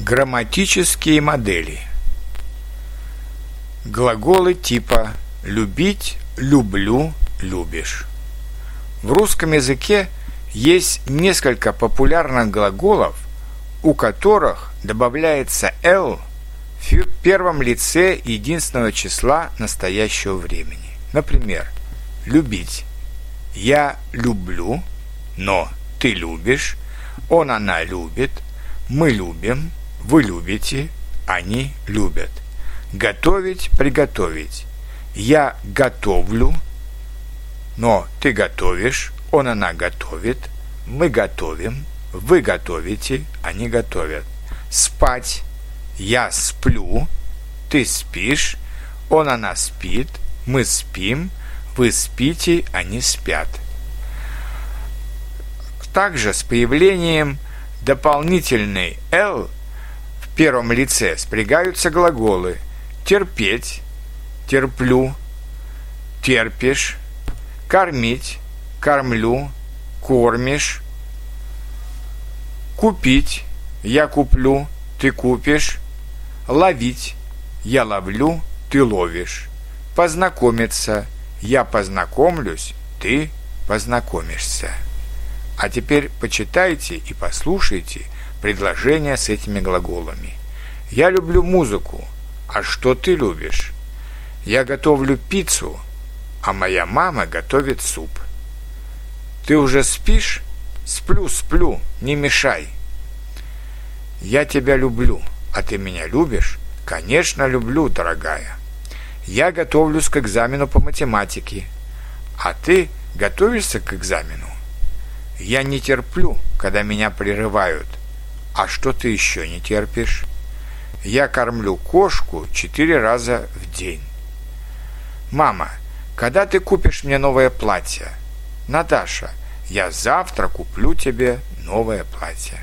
Грамматические модели. Глаголы типа «любить», «люблю», «любишь». В русском языке есть несколько популярных глаголов, у которых добавляется «л» в первом лице единственного числа настоящего времени. Например, «любить». Я люблю, но ты любишь, он, она любит, мы любим, вы любите, они любят. Готовить, приготовить. Я готовлю, но ты готовишь, он, она готовит, мы готовим, вы готовите, они готовят. Спать. Я сплю, ты спишь, он, она спит, мы спим, вы спите, они спят. Также с появлением дополнительной «л» первом лице спрягаются глаголы «терпеть», «терплю», «терпишь», «кормить», «кормлю», «кормишь», «купить», «я куплю», «ты купишь», «ловить», «я ловлю», «ты ловишь», «познакомиться», «я познакомлюсь», «ты познакомишься». А теперь почитайте и послушайте предложения с этими глаголами. Я люблю музыку. А что ты любишь? Я готовлю пиццу, а моя мама готовит суп. Ты уже спишь? Сплю, сплю, не мешай. Я тебя люблю, а ты меня любишь? Конечно, люблю, дорогая. Я готовлюсь к экзамену по математике. А ты готовишься к экзамену? Я не терплю, когда меня прерывают. А что ты еще не терпишь? Я кормлю кошку четыре раза в день. Мама, когда ты купишь мне новое платье? Наташа, я завтра куплю тебе новое платье.